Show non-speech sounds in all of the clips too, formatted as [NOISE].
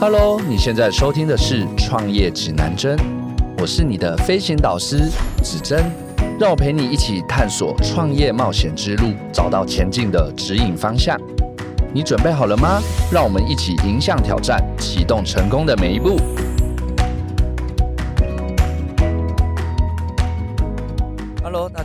Hello，你现在收听的是《创业指南针》，我是你的飞行导师指针，让我陪你一起探索创业冒险之路，找到前进的指引方向。你准备好了吗？让我们一起迎向挑战，启动成功的每一步。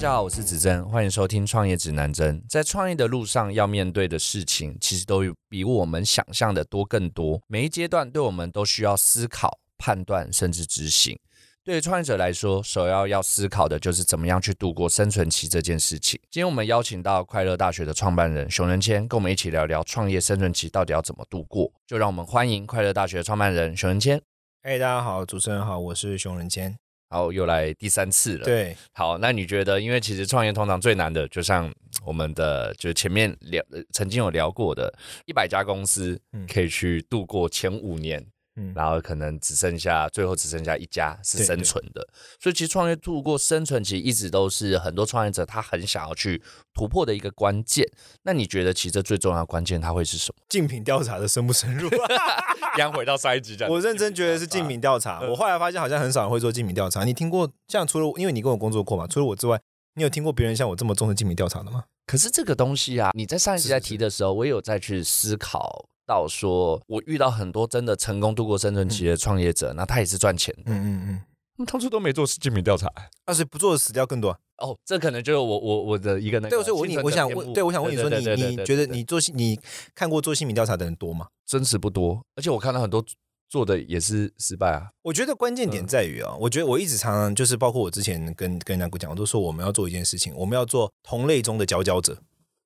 大家好，我是子珍，欢迎收听创业指南针。在创业的路上，要面对的事情其实都比我们想象的多更多。每一阶段，对我们都需要思考、判断，甚至执行。对于创业者来说，首要要思考的就是怎么样去度过生存期这件事情。今天我们邀请到快乐大学的创办人熊仁谦，跟我们一起聊聊创业生存期到底要怎么度过。就让我们欢迎快乐大学创办人熊仁谦。嘿，大家好，主持人好，我是熊仁谦。好，又来第三次了。对，好，那你觉得，因为其实创业通常最难的，就像我们的，就是前面聊，曾经有聊过的，一百家公司可以去度过前五年。嗯，然后可能只剩下最后只剩下一家是生存的，所以其实创业度过生存期一直都是很多创业者他很想要去突破的一个关键。那你觉得其实最重要的关键它会是什么？竞品调查的深不深入？[LAUGHS] 刚回到上一集讲，我认真觉得是竞品调查。我后来发现好像很少人会做竞品调查。你听过像除了因为你跟我工作过嘛，除了我之外，你有听过别人像我这么重视竞品调查的吗？可是这个东西啊，你在上一集在提的时候，我有再去思考。到说，我遇到很多真的成功度过生存期的创业者，那他也是赚钱的。嗯嗯嗯，他们当初都没做竞品调查，但是不做的死掉更多。哦，这可能就是我我我的一个那个。对，所以我你我想问，对我想问你说，你你觉得你做你看过做新品调查的人多吗？真实不多，而且我看到很多做的也是失败啊。我觉得关键点在于啊，我觉得我一直常常就是包括我之前跟跟人家讲，我都说我们要做一件事情，我们要做同类中的佼佼者。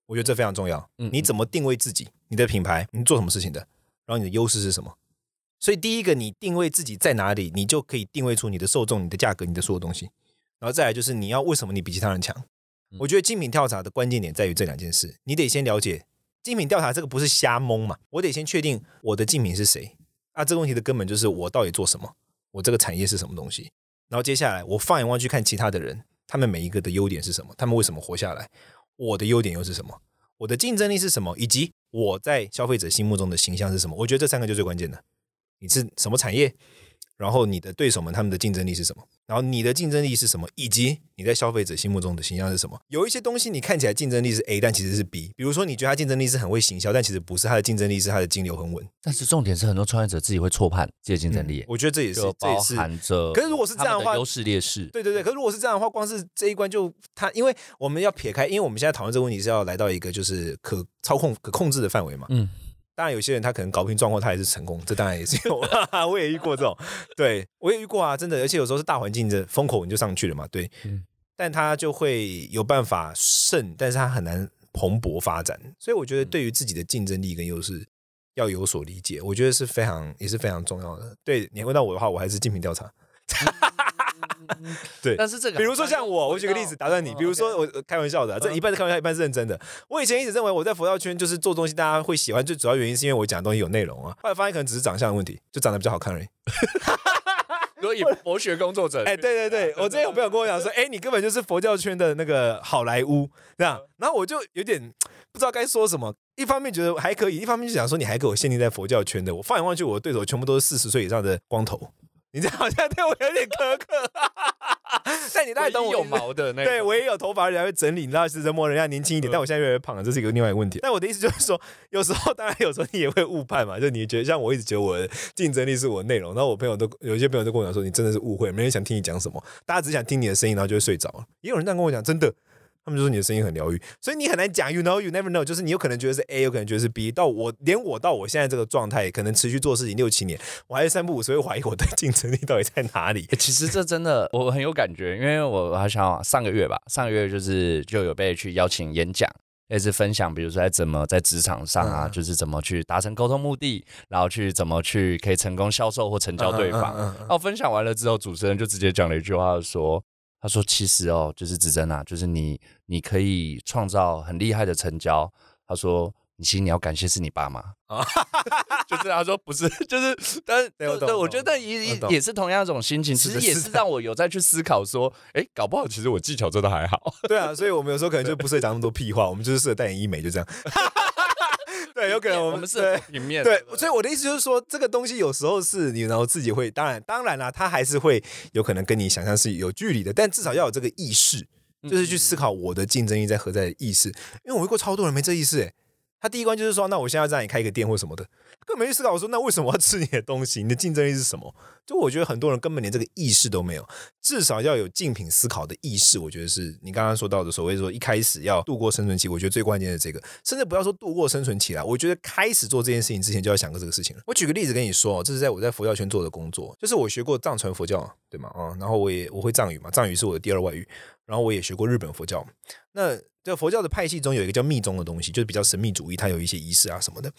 我觉得这非常重要。嗯，你怎么定位自己？你的品牌，你做什么事情的？然后你的优势是什么？所以第一个，你定位自己在哪里，你就可以定位出你的受众、你的价格、你的所有东西。然后再来就是你要为什么你比其他人强？我觉得精品调查的关键点在于这两件事。你得先了解精品调查这个不是瞎蒙嘛？我得先确定我的竞品是谁。啊，这个问题的根本就是我到底做什么？我这个产业是什么东西？然后接下来我放眼望去看其他的人，他们每一个的优点是什么？他们为什么活下来？我的优点又是什么？我的竞争力是什么？以及我在消费者心目中的形象是什么？我觉得这三个就最关键的。你是什么产业？然后你的对手们他们的竞争力是什么？然后你的竞争力是什么？以及你在消费者心目中的形象是什么？有一些东西你看起来竞争力是 A，但其实是 B。比如说你觉得他竞争力是很会行销，但其实不是，他的竞争力是他的金流很稳。但是重点是很多创业者自己会错判自己的竞争力。我觉得这也是包含着。可是如果是这样的话，优势劣势。对对对。可是如果是这样的话，光是这一关就他，因为我们要撇开，因为我们现在讨论这个问题是要来到一个就是可操控、可控制的范围嘛。嗯。当然，有些人他可能搞不清状况，他也是成功，这当然也是有。[LAUGHS] 我也遇过这种，对我也遇过啊，真的。而且有时候是大环境的风口，你就上去了嘛，对。但他就会有办法胜，但是他很难蓬勃发展。所以我觉得，对于自己的竞争力跟优势要有所理解，我觉得是非常也是非常重要的。对你问到我的话，我还是竞品调查。[LAUGHS] [LAUGHS] 对，但是这个，比如说像我，我举个例子打断你。比如说我开玩笑的，这一半是开玩笑，一半是认真的。我以前一直认为我在佛教圈就是做东西，大家会喜欢，最主要原因是因为我讲的东西有内容啊。后来发现可能只是长相的问题，就长得比较好看而已。[LAUGHS] 所以佛学工作者，哎，对对对，我之前有朋友跟我讲说，哎，你根本就是佛教圈的那个好莱坞这样。然后我就有点不知道该说什么，一方面觉得还可以，一方面就想说你还给我限定在佛教圈的。我放眼望去，我的对手全部都是四十岁以上的光头。你这好像对我有点苛刻，[LAUGHS] 但你大概懂我有毛的那对我也有头发，人家会整理，你知道是人模人家年轻一点，但我现在越来越胖了，这是一个另外一个问题。但我的意思就是说，有时候当然有时候你也会误判嘛，就你觉得像我一直觉得我的竞争力是我内容，然后我朋友都有一些朋友都跟我讲说，你真的是误会，没人想听你讲什么，大家只想听你的声音，然后就会睡着了。也有人这样跟我讲，真的。他们就说你的声音很疗愈，所以你很难讲。You know, you never know，就是你有可能觉得是 A，有可能觉得是 B。到我连我到我现在这个状态，可能持续做事情六七年，我还是三不五时会怀疑我的 [LAUGHS] 竞争力到底在哪里。其实这真的我很有感觉，因为我好像上个月吧，上个月就是就有被去邀请演讲，也是分享，比如说在怎么在职场上啊，就是怎么去达成沟通目的，然后去怎么去可以成功销售或成交对方。然后分享完了之后，主持人就直接讲了一句话说。他说：“其实哦，就是指针啊，就是你，你可以创造很厉害的成交。”他说：“你其实你要感谢是你爸妈啊。” [LAUGHS] 就是他说不是，就是但是对，我觉得也也也是同样一种心情，其实也是让我有再去思考说，哎，搞不好其实我技巧真的还好。对啊，所以我们有时候可能就不适合讲那么多屁话，我们就是适合代言医美，就这样。[LAUGHS] 对，有可能我们是平面。对，所以我的意思就是说，这个东西有时候是你然后自己会，当然当然啦，它还是会有可能跟你想象是有距离的，但至少要有这个意识，就是去思考我的竞争力在何在的意识。因为我遇过超多人没这意识，哎。他第一关就是说，那我现在让你开一个店或什么的，根本没去思考。我说，那为什么要吃你的东西？你的竞争力是什么？就我觉得很多人根本连这个意识都没有，至少要有竞品思考的意识。我觉得是你刚刚说到的所谓说一开始要度过生存期，我觉得最关键的这个，甚至不要说度过生存期啦，我觉得开始做这件事情之前就要想过这个事情了。我举个例子跟你说，这是在我在佛教圈做的工作，就是我学过藏传佛教，对吗？啊，然后我也我会藏语嘛，藏语是我的第二外语，然后我也学过日本佛教，那。在佛教的派系中，有一个叫密宗的东西，就是比较神秘主义，它有一些仪式啊什么的。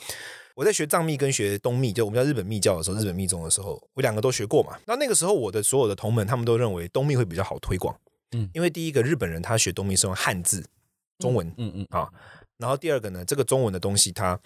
我在学藏密跟学东密，就我们叫日本密教的时候，日本密宗的时候，我两个都学过嘛。那那个时候，我的所有的同门他们都认为东密会比较好推广，嗯，因为第一个日本人他学东密是用汉字中文，嗯嗯啊，然后第二个呢，这个中文的东西，他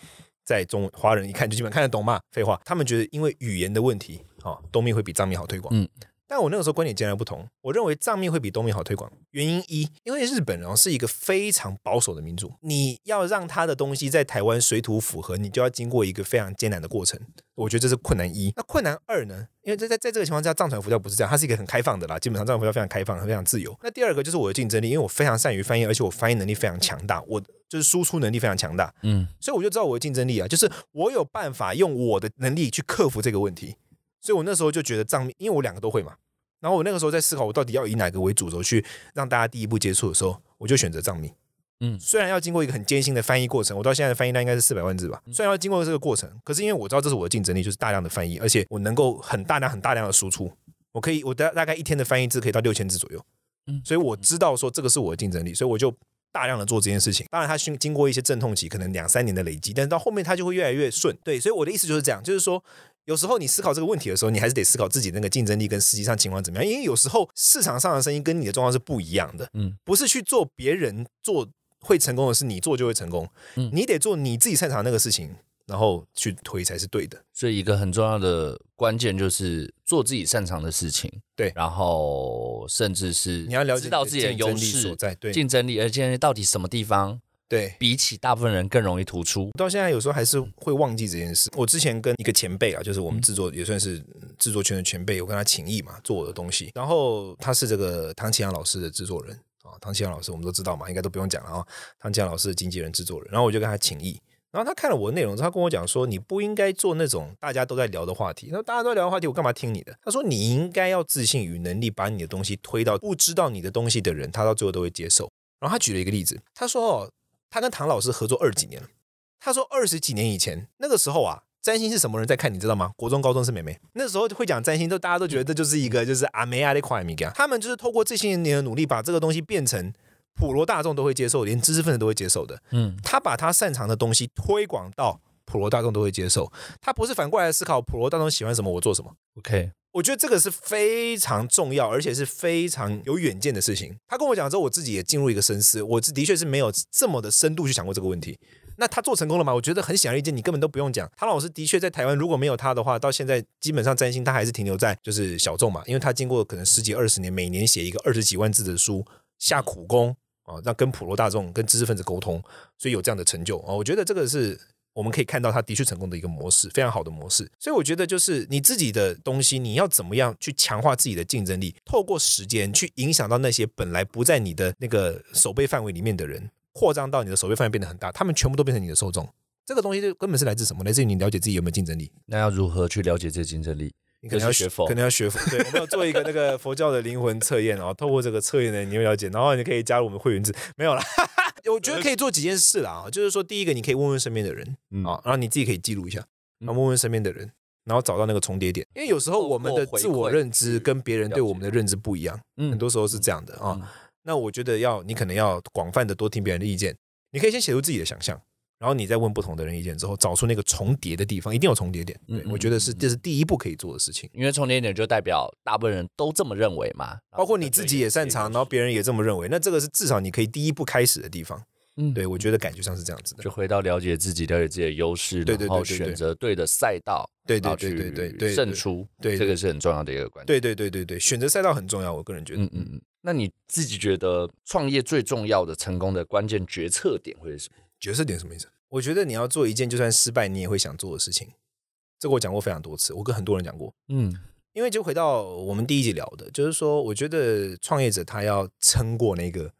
在中华人一看就基本看得懂嘛，废话，他们觉得因为语言的问题，啊，东密会比藏密好推广，嗯。但我那个时候观点截然不同，我认为藏面会比东面好推广。原因一，因为日本人是一个非常保守的民族，你要让他的东西在台湾水土符合，你就要经过一个非常艰难的过程。我觉得这是困难一。那困难二呢？因为在在在这个情况下，藏传佛教不是这样，它是一个很开放的啦，基本上藏传佛教非常开放，非常自由。那第二个就是我的竞争力，因为我非常善于翻译，而且我翻译能力非常强大，我就是输出能力非常强大。嗯，所以我就知道我的竞争力啊，就是我有办法用我的能力去克服这个问题。所以我那时候就觉得藏密，因为我两个都会嘛。然后我那个时候在思考，我到底要以哪个为主轴去让大家第一步接触的时候，我就选择藏密。嗯，虽然要经过一个很艰辛的翻译过程，我到现在的翻译量应该是四百万字吧。虽然要经过这个过程，可是因为我知道这是我的竞争力，就是大量的翻译，而且我能够很大量、很大量的输出。我可以，我大大概一天的翻译字可以到六千字左右。嗯，所以我知道说这个是我的竞争力，所以我就大量的做这件事情。当然，它经经过一些阵痛期，可能两三年的累积，但是到后面它就会越来越顺。对，所以我的意思就是这样，就是说。有时候你思考这个问题的时候，你还是得思考自己那个竞争力跟实际上情况怎么样，因为有时候市场上的声音跟你的状况是不一样的。嗯，不是去做别人做会成功的事，你做就会成功。嗯，你得做你自己擅长那个事情，然后去推才是对的。所以一个很重要的关键就是做自己擅长的事情。对，然后甚至是你要了解到自己的优势所在，对，竞争力，而且到底什么地方。对比起大部分人更容易突出，到现在有时候还是会忘记这件事。我之前跟一个前辈啊，就是我们制作也算是制作圈的前辈，我跟他请意嘛，做我的东西。然后他是这个唐启阳老师的制作人啊，唐启阳老师我们都知道嘛，应该都不用讲了啊。唐启阳老师的经纪人、制作人，然后我就跟他请意，然后他看了我的内容之后，他跟我讲说：“你不应该做那种大家都在聊的话题。那大家都在聊的话题，我干嘛听你的？”他说：“你应该要自信与能力，把你的东西推到不知道你的东西的人，他到最后都会接受。”然后他举了一个例子，他说：“哦。”他跟唐老师合作二十几年了。他说二十几年以前，那个时候啊，占星是什么人在看？你知道吗？国中、高中是妹妹。那时候会讲占星，都大家都觉得这就是一个就是阿梅亚的快米他们就是透过这些年的努力，把这个东西变成普罗大众都会接受，连知识分子都会接受的。嗯，他把他擅长的东西推广到普罗大众都会接受。他不是反过来思考普罗大众喜欢什么，我做什么。OK。我觉得这个是非常重要，而且是非常有远见的事情。他跟我讲之后，我自己也进入一个深思。我的确是没有这么的深度去想过这个问题。那他做成功了吗？我觉得很显而易见，你根本都不用讲。唐老师的确在台湾，如果没有他的话，到现在基本上占星他还是停留在就是小众嘛，因为他经过可能十几二十年，每年写一个二十几万字的书，下苦功啊，让跟普罗大众、跟知识分子沟通，所以有这样的成就啊。我觉得这个是。我们可以看到他的确成功的一个模式，非常好的模式。所以我觉得，就是你自己的东西，你要怎么样去强化自己的竞争力？透过时间去影响到那些本来不在你的那个守备范围里面的人，扩张到你的守备范围变得很大，他们全部都变成你的受众。这个东西就根本是来自什么？来自于你了解自己有没有竞争力。那要如何去了解这个竞争力？你可能要学佛，可能要学佛。对，我们要做一个那个佛教的灵魂测验，然 [LAUGHS] 后透过这个测验呢，你会了解，然后你可以加入我们会员制。没有了。[LAUGHS] 我觉得可以做几件事啦，就是说，第一个，你可以问问身边的人啊，然后你自己可以记录一下，然后问问身边的人，然后找到那个重叠点，因为有时候我们的自我认知跟别人对我们的认知不一样，很多时候是这样的啊。那我觉得要你可能要广泛的多听别人的意见，你可以先写出自己的想象。然后你再问不同的人意见之后，找出那个重叠的地方，一定有重叠点。嗯，我觉得是这是第一步可以做的事情，因为重叠点就代表大部分人都这么认为嘛，包括你自己也擅长，然后别人也这么认为，那这个是至少你可以第一步开始的地方。嗯，对，我觉得感觉上是这样子的。就回到了解自己，了解自己的优势，对对对，选择对的赛道，对对对对对对，胜出，对，这个是很重要的一个关键。对对对对对，选择赛道很重要，我个人觉得。嗯嗯嗯。那你自己觉得创业最重要的成功的关键决策点会是什么？决策点什么意思？我觉得你要做一件就算失败你也会想做的事情，这个我讲过非常多次，我跟很多人讲过。嗯，因为就回到我们第一集聊的，就是说，我觉得创业者他要撑过那个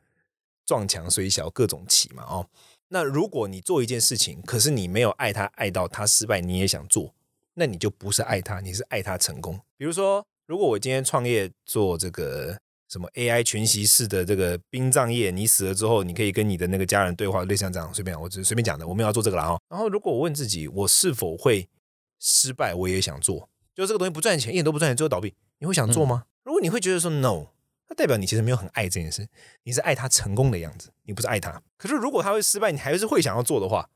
撞墙虽小各种起嘛。哦，那如果你做一件事情，可是你没有爱他爱到他失败你也想做，那你就不是爱他，你是爱他成功。比如说，如果我今天创业做这个。什么 AI 全息式的这个殡葬业，你死了之后，你可以跟你的那个家人对话，类似这样，随便，我只是随便讲的，我们要做这个了哈。然后，如果我问自己，我是否会失败，我也想做，就这个东西不赚钱，一点都不赚钱，最后倒闭，你会想做吗？如果你会觉得说 no，那代表你其实没有很爱这件事，你是爱他成功的样子，你不是爱他。可是如果他会失败，你还是会想要做的话，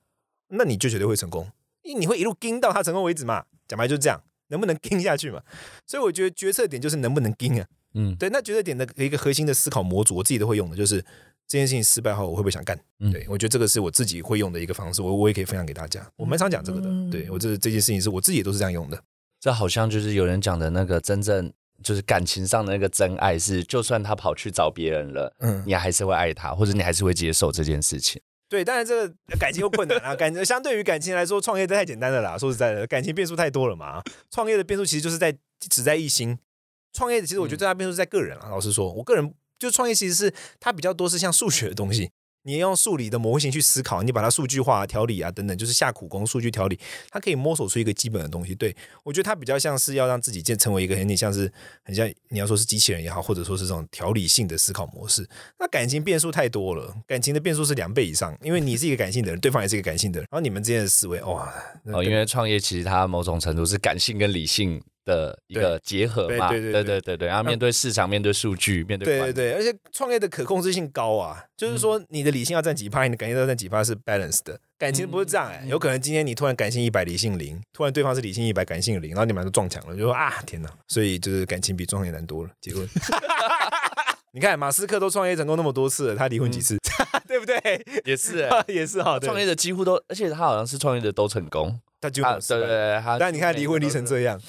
那你就绝对会成功，因为你会一路盯到他成功为止嘛。讲白就是这样，能不能盯下去嘛？所以我觉得决策点就是能不能盯啊。嗯，对，那觉得点的一个核心的思考模组，我自己都会用的，就是这件事情失败后，我会不会想干？嗯对我觉得这个是我自己会用的一个方式，我我也可以分享给大家。我蛮常讲这个的，对我这这件事情是我自己也都是这样用的。这好像就是有人讲的那个真正就是感情上的那个真爱，是就算他跑去找别人了，嗯，你还是会爱他，或者你还是会接受这件事情。对，当然这个感情又困难啊，[LAUGHS] 感相对于感情来说，创业太简单了啦。说实在的，感情变数太多了嘛。创业的变数其实就是在只在一心。创业的其实我觉得最大变数在个人啊。老实说，我个人就创业其实是它比较多是像数学的东西，你用数理的模型去思考，你把它数据化、调理啊等等，就是下苦功数据调理，它可以摸索出一个基本的东西。对我觉得它比较像是要让自己建成为一个很像是很像你要说是机器人也好，或者说是这种调理性的思考模式。那感情变数太多了，感情的变数是两倍以上，因为你是一个感性的人，[LAUGHS] 对方也是一个感性的人，然后你们之间的思维哇哦，因为创业其实它某种程度是感性跟理性。的一个结合嘛，对对对对对，然后面对市场，面对数据，面对对对对，而且创业的可控制性高啊，就是说你的理性要占几趴，你的感性要占几趴是 balance 的，感情不是这样哎，有可能今天你突然感性一百，理性零，突然对方是理性一百，感性零，然后你们就撞墙了，就说啊天哪，所以就是感情比创业难多了，结婚。[LAUGHS] [LAUGHS] 你看马斯克都创业成功那么多次了，他离婚几次，[LAUGHS] 对不对？也是，也是哈，创业的几乎都，而且他好像是创业的都成功。他就对对对，但你看离婚离成这样，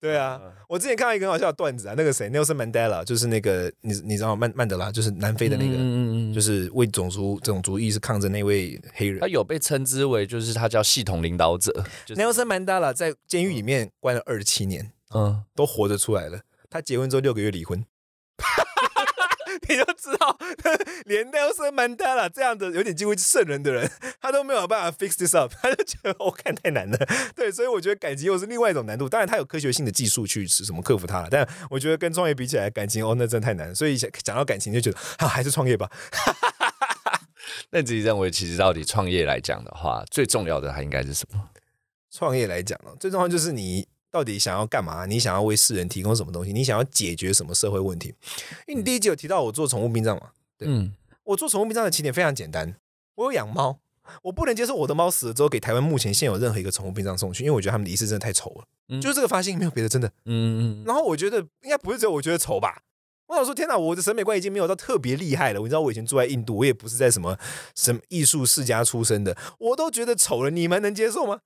对啊，我之前看到一个很好笑的段子啊，那个谁，Nelson Mandela，就是那个你你知道曼曼德拉，就是南非的那个，就是为种族种族意识抗争那位黑人，他有被称之为就是他叫系统领导者。Nelson Mandela 在监狱里面关了二十七年，嗯，都活着出来了。他结婚之后六个月离婚。[LAUGHS] 你就知道，连 Nelson Mandela 这样的有点近乎圣人的人，他都没有办法 fix this up，他就觉得我看太难了。对，所以我觉得感情又是另外一种难度。当然，他有科学性的技术去是什么克服它了，但我觉得跟创业比起来，感情哦，那真的太难。所以讲讲到感情，就觉得啊，还是创业吧。[LAUGHS] 那你自己认为，其实到底创业来讲的话，最重要的它应该是什么？创业来讲呢，最重要就是你。到底想要干嘛？你想要为世人提供什么东西？你想要解决什么社会问题？因为你第一集有提到我做宠物殡葬嘛？对，我做宠物殡葬的起点非常简单，我有养猫，我不能接受我的猫死了之后给台湾目前现有任何一个宠物殡葬送去，因为我觉得他们的仪式真的太丑了，就是这个发现没有别的，真的。嗯嗯。然后我觉得应该不是只有我觉得丑吧？我想说，天哪，我的审美观已经没有到特别厉害了。你知道我以前住在印度，我也不是在什么什么艺术世家出身的，我都觉得丑了，你们能接受吗？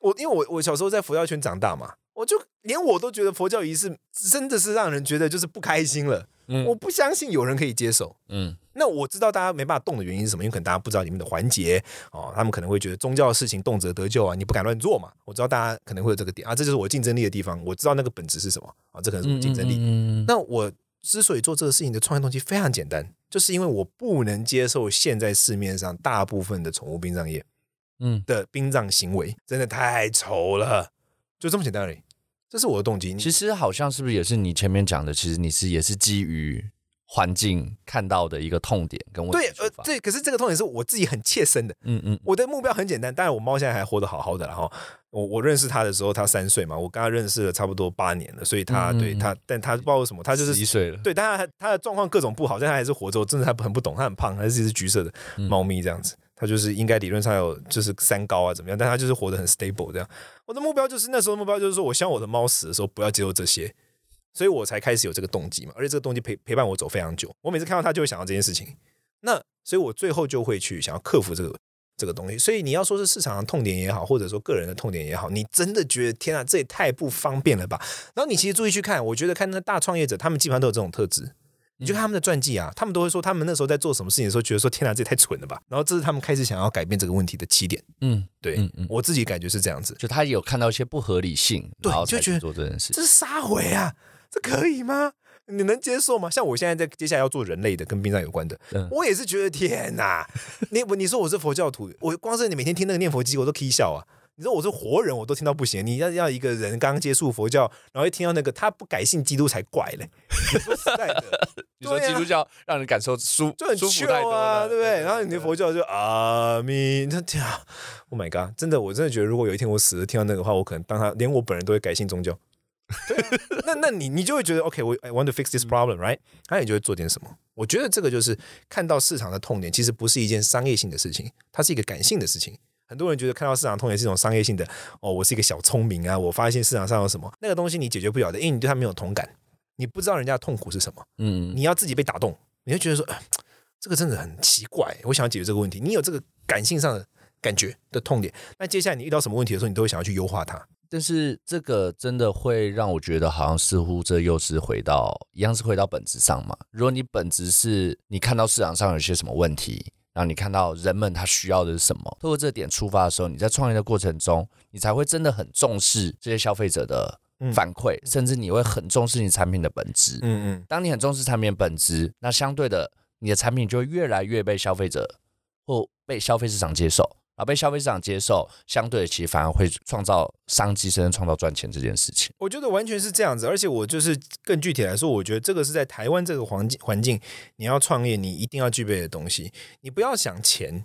我因为我我小时候在佛教圈长大嘛。我就连我都觉得佛教仪式真的是让人觉得就是不开心了。嗯，我不相信有人可以接受。嗯，那我知道大家没办法动的原因是什么？因为可能大家不知道里面的环节哦，他们可能会觉得宗教的事情动辄得救啊，你不敢乱做嘛。我知道大家可能会有这个点啊，这就是我竞争力的地方。我知道那个本质是什么啊，这可能是我竞争力。那我之所以做这个事情的创业动机非常简单，就是因为我不能接受现在市面上大部分的宠物殡葬业，嗯的殡葬行为真的太丑了，就这么简单而已。这是我的动机。其实好像是不是也是你前面讲的？其实你是也是基于环境看到的一个痛点跟问题。对，呃，对。可是这个痛点是我自己很切身的。嗯嗯。我的目标很简单，当然我猫现在还活得好好的。然后我我认识它的时候，它三岁嘛，我跟它认识了差不多八年了，所以它对它，但它不知道为什么，它就是一岁了。对，但它它的状况各种不好，但它还是活着。我真的它很不懂，它很胖，它是一只橘色的猫咪这样子。他就是应该理论上有就是三高啊怎么样，但他就是活得很 stable 这样。我的目标就是那时候目标就是说，我希望我的猫死的时候不要接受这些，所以我才开始有这个动机嘛。而且这个动机陪陪伴我走非常久，我每次看到它就会想到这件事情。那所以我最后就会去想要克服这个这个东西。所以你要说是市场上痛点也好，或者说个人的痛点也好，你真的觉得天啊，这也太不方便了吧？然后你其实注意去看，我觉得看那大创业者，他们基本上都有这种特质。你就看他们的传记啊，他们都会说他们那时候在做什么事情的时候，觉得说天哪，这也太蠢了吧。然后这是他们开始想要改变这个问题的起点。嗯，对，我自己感觉是这样子，就他有看到一些不合理性，对，就觉得做这件事，这是杀回啊，这可以吗？你能接受吗？像我现在在接下来要做人类的，跟殡葬有关的，我也是觉得天哪，你你说我是佛教徒，我光是你每天听那个念佛机，我都可以笑啊。你说我是活人，我都听到不行。你要要一个人刚刚接触佛教，然后一听到那个他不改信基督才怪嘞。[LAUGHS] 说实在的，[LAUGHS] 你说基督教让人感受舒就很舒服太多啊，对不对？然后你的佛教就阿弥，那天啊，Oh my God！真的，我真的觉得，如果有一天我死了，听到那个话，我可能当他连我本人都会改信宗教。[LAUGHS] 那那你你就会觉得 OK，我 I want to fix this problem，right？那你就会做点什么？我觉得这个就是看到市场的痛点，其实不是一件商业性的事情，它是一个感性的事情。很多人觉得看到市场痛点是一种商业性的哦，我是一个小聪明啊，我发现市场上有什么那个东西你解决不了的，因为你对他没有同感，你不知道人家的痛苦是什么，嗯，你要自己被打动，你会觉得说，这个真的很奇怪，我想要解决这个问题，你有这个感性上的感觉的痛点，那接下来你遇到什么问题的时候，你都会想要去优化它。但是这个真的会让我觉得，好像似乎这又是回到一样是回到本质上嘛。如果你本质是你看到市场上有些什么问题。然后你看到人们他需要的是什么，透过这点出发的时候，你在创业的过程中，你才会真的很重视这些消费者的反馈，甚至你会很重视你产品的本质。嗯嗯，当你很重视产品的本质，那相对的，你的产品就会越来越被消费者或被消费市场接受。而被消费市场接受，相对的其实反而会创造商机，甚至创造赚钱这件事情。我觉得完全是这样子，而且我就是更具体来说，我觉得这个是在台湾这个环境环境，你要创业，你一定要具备的东西，你不要想钱。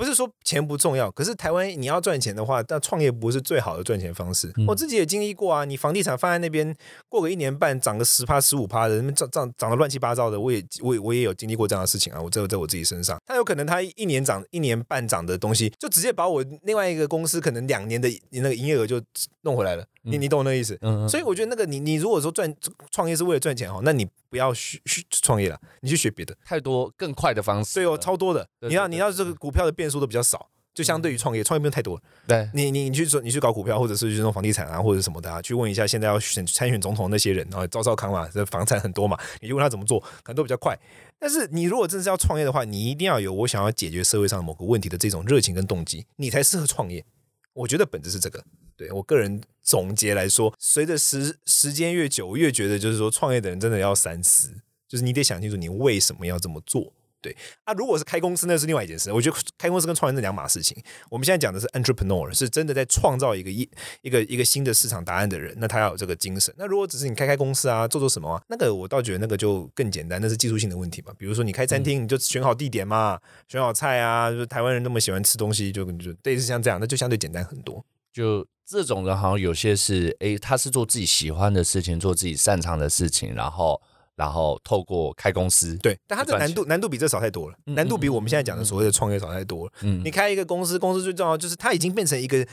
不是说钱不重要，可是台湾你要赚钱的话，但创业不是最好的赚钱方式。我自己也经历过啊，你房地产放在那边，过个一年半涨个十趴十五趴的，涨涨涨得乱七八糟的，我也我我也有经历过这样的事情啊。我这在我自己身上，他有可能他一年涨一年半涨的东西，就直接把我另外一个公司可能两年的那个营业额就弄回来了。你你懂我那意思？所以我觉得那个你你如果说赚创业是为了赚钱哈，那你不要去去创业了，你去学别的，太多更快的方式。对哦，超多的。你要你要这个股票的变数都比较少，就相对于创业，创业不用太多。对，你你你去做，你去搞股票，或者是去弄房地产啊，或者什么的啊，去问一下现在要选参选总统那些人啊，赵少康嘛，这房产很多嘛，你就问他怎么做，可能都比较快。但是你如果真的是要创业的话，你一定要有我想要解决社会上某个问题的这种热情跟动机，你才适合创业。我觉得本质是这个。对我个人总结来说，随着时时间越久，越觉得就是说，创业的人真的要三思，就是你得想清楚你为什么要这么做。对啊，如果是开公司，那是另外一件事。我觉得开公司跟创业是两码事情。我们现在讲的是 entrepreneur，是真的在创造一个一一个一个新的市场答案的人，那他要有这个精神。那如果只是你开开公司啊，做做什么啊，那个我倒觉得那个就更简单，那是技术性的问题嘛。比如说你开餐厅，你就选好地点嘛，选好菜啊，就是台湾人那么喜欢吃东西，就就类似像这样，那就相对简单很多。就这种人，好像有些是，哎，他是做自己喜欢的事情，做自己擅长的事情，然后，然后透过开公司，对，但他这难度难度比这少太多了，难度比我们现在讲的所谓的创业少太多了。嗯，你开一个公司，公司最重要就是它已经变成一个，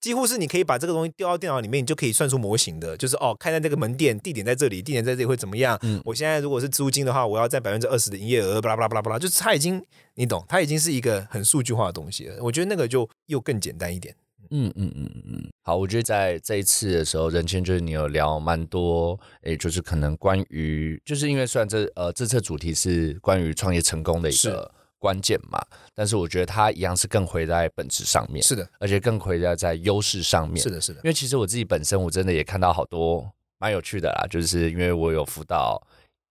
几乎是你可以把这个东西丢到电脑里面，你就可以算出模型的，就是哦，开在这个门店，地点在这里，地点在这里会怎么样？嗯，我现在如果是租金的话，我要占百分之二十的营业额，巴拉巴拉巴拉巴拉，就是它已经，你懂，它已经是一个很数据化的东西了。我觉得那个就又更简单一点。嗯嗯嗯嗯嗯，好，我觉得在这一次的时候，任谦就是你有聊蛮多，诶，就是可能关于，就是因为虽然这呃这次主题是关于创业成功的一个关键嘛，但是我觉得它一样是更回在本质上面，是的，而且更回在在优势上面，是的，是的，因为其实我自己本身我真的也看到好多蛮有趣的啦，就是因为我有辅导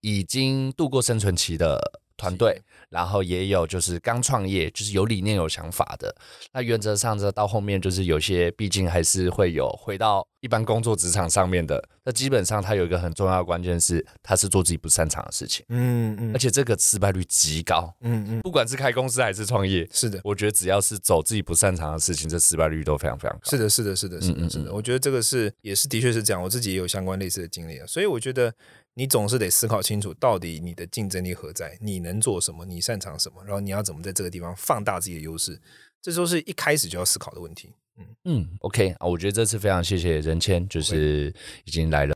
已经度过生存期的。团队，然后也有就是刚创业，就是有理念、有想法的。那原则上，这到后面就是有些，毕竟还是会有回到一般工作职场上面的。那基本上，他有一个很重要的关键是，他是做自己不擅长的事情。嗯嗯，而且这个失败率极高。嗯嗯，不管是开公司还是创业，是的，我觉得只要是走自己不擅长的事情，这失败率都非常非常高。是的，是的，是的，是的，是的。我觉得这个是也是的确是这样，我自己也有相关类似的经历啊。所以我觉得。你总是得思考清楚，到底你的竞争力何在？你能做什么？你擅长什么？然后你要怎么在这个地方放大自己的优势？这都是一开始就要思考的问题。嗯嗯，OK 啊，我觉得这次非常谢谢任谦，就是已经来了。